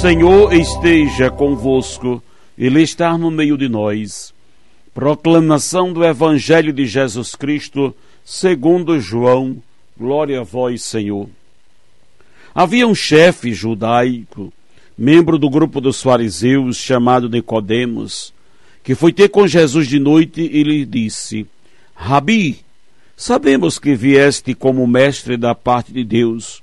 Senhor esteja convosco, Ele está no meio de nós. Proclamação do Evangelho de Jesus Cristo, segundo João. Glória a vós, Senhor. Havia um chefe judaico, membro do grupo dos fariseus, chamado Nicodemos, que foi ter com Jesus de noite e lhe disse: Rabi, sabemos que vieste como mestre da parte de Deus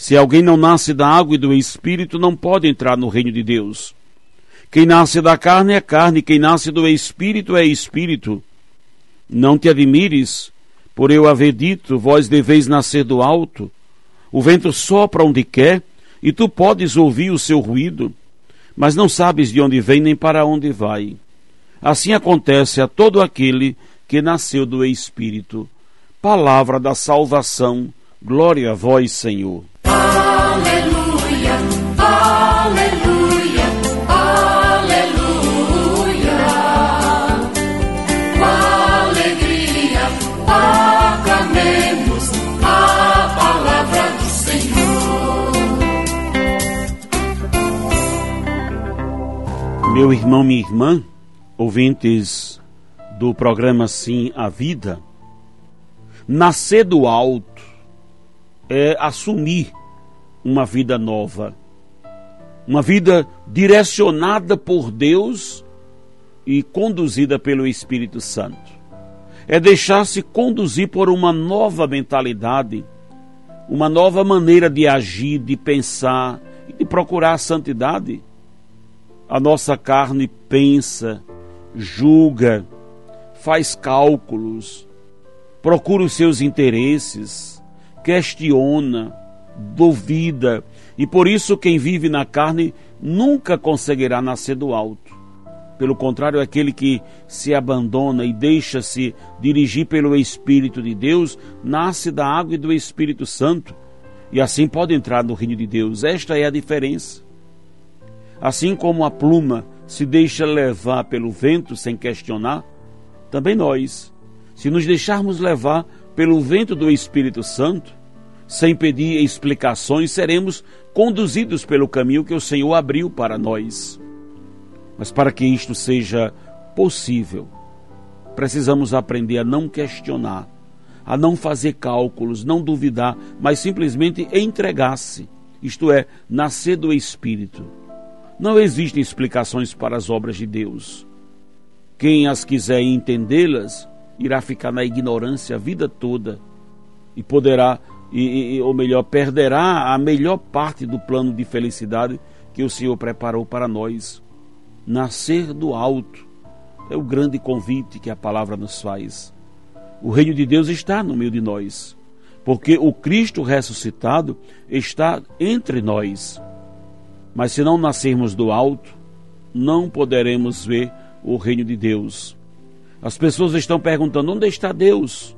se alguém não nasce da água e do espírito, não pode entrar no reino de Deus. Quem nasce da carne é carne, quem nasce do espírito é espírito. Não te admires, por eu haver dito, vós deveis nascer do alto. O vento sopra onde quer, e tu podes ouvir o seu ruído, mas não sabes de onde vem nem para onde vai. Assim acontece a todo aquele que nasceu do Espírito. Palavra da salvação, glória a vós, Senhor. Aleluia, aleluia, aleluia. Com alegria aclamemos a palavra do Senhor. Meu irmão, minha irmã, ouvintes do programa Sim a Vida, nascer do alto é assumir uma vida nova, uma vida direcionada por Deus e conduzida pelo Espírito Santo. É deixar-se conduzir por uma nova mentalidade, uma nova maneira de agir, de pensar e de procurar a santidade. A nossa carne pensa, julga, faz cálculos, procura os seus interesses, questiona, duvida, e por isso quem vive na carne nunca conseguirá nascer do alto. Pelo contrário, aquele que se abandona e deixa-se dirigir pelo Espírito de Deus, nasce da água e do Espírito Santo, e assim pode entrar no reino de Deus. Esta é a diferença. Assim como a pluma se deixa levar pelo vento sem questionar, também nós, se nos deixarmos levar pelo vento do Espírito Santo, sem pedir explicações, seremos conduzidos pelo caminho que o Senhor abriu para nós. Mas para que isto seja possível, precisamos aprender a não questionar, a não fazer cálculos, não duvidar, mas simplesmente entregar-se, isto é, nascer do Espírito. Não existem explicações para as obras de Deus. Quem as quiser entendê-las irá ficar na ignorância a vida toda e poderá e, e, ou melhor, perderá a melhor parte do plano de felicidade que o Senhor preparou para nós. Nascer do alto é o grande convite que a palavra nos faz. O reino de Deus está no meio de nós, porque o Cristo ressuscitado está entre nós. Mas se não nascermos do alto, não poderemos ver o reino de Deus. As pessoas estão perguntando: onde está Deus?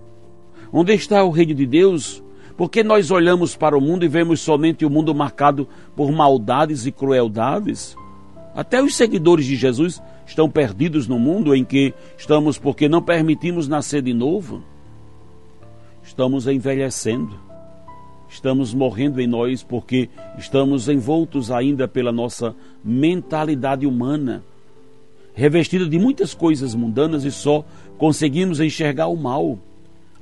Onde está o reino de Deus? Porque nós olhamos para o mundo e vemos somente o mundo marcado por maldades e crueldades? Até os seguidores de Jesus estão perdidos no mundo em que estamos porque não permitimos nascer de novo. Estamos envelhecendo. Estamos morrendo em nós porque estamos envoltos ainda pela nossa mentalidade humana, revestida de muitas coisas mundanas e só conseguimos enxergar o mal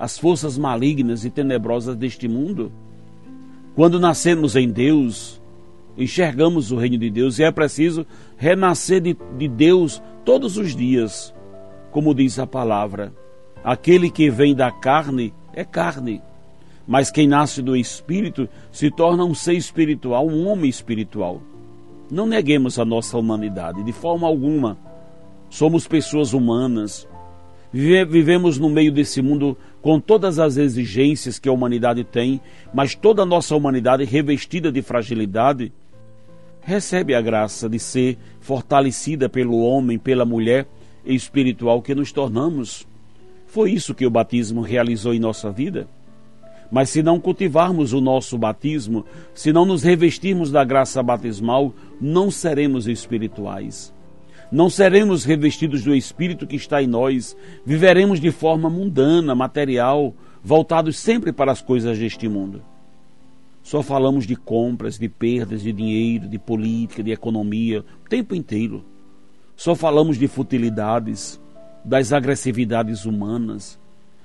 as forças malignas e tenebrosas deste mundo. Quando nascemos em Deus, enxergamos o reino de Deus e é preciso renascer de, de Deus todos os dias, como diz a palavra. Aquele que vem da carne é carne, mas quem nasce do espírito se torna um ser espiritual, um homem espiritual. Não neguemos a nossa humanidade de forma alguma. Somos pessoas humanas. Vivemos no meio desse mundo com todas as exigências que a humanidade tem, mas toda a nossa humanidade revestida de fragilidade recebe a graça de ser fortalecida pelo homem, pela mulher espiritual que nos tornamos. Foi isso que o batismo realizou em nossa vida. Mas se não cultivarmos o nosso batismo, se não nos revestirmos da graça batismal, não seremos espirituais. Não seremos revestidos do Espírito que está em nós, viveremos de forma mundana, material, voltados sempre para as coisas deste mundo. Só falamos de compras, de perdas de dinheiro, de política, de economia, o tempo inteiro. Só falamos de futilidades, das agressividades humanas.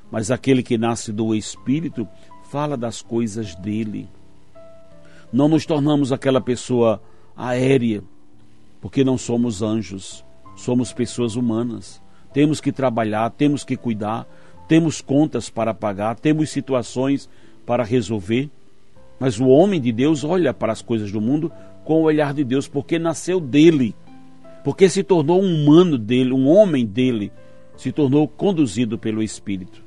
Mas aquele que nasce do Espírito fala das coisas dele. Não nos tornamos aquela pessoa aérea, porque não somos anjos, somos pessoas humanas. Temos que trabalhar, temos que cuidar, temos contas para pagar, temos situações para resolver. Mas o homem de Deus olha para as coisas do mundo com o olhar de Deus, porque nasceu dele, porque se tornou um humano dele, um homem dele, se tornou conduzido pelo Espírito.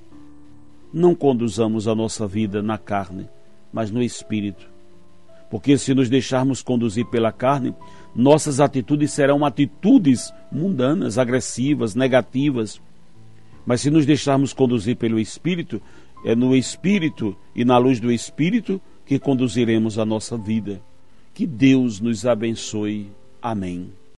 Não conduzamos a nossa vida na carne, mas no Espírito. Porque se nos deixarmos conduzir pela carne, nossas atitudes serão atitudes mundanas, agressivas, negativas. Mas se nos deixarmos conduzir pelo Espírito, é no Espírito e na luz do Espírito que conduziremos a nossa vida. Que Deus nos abençoe. Amém.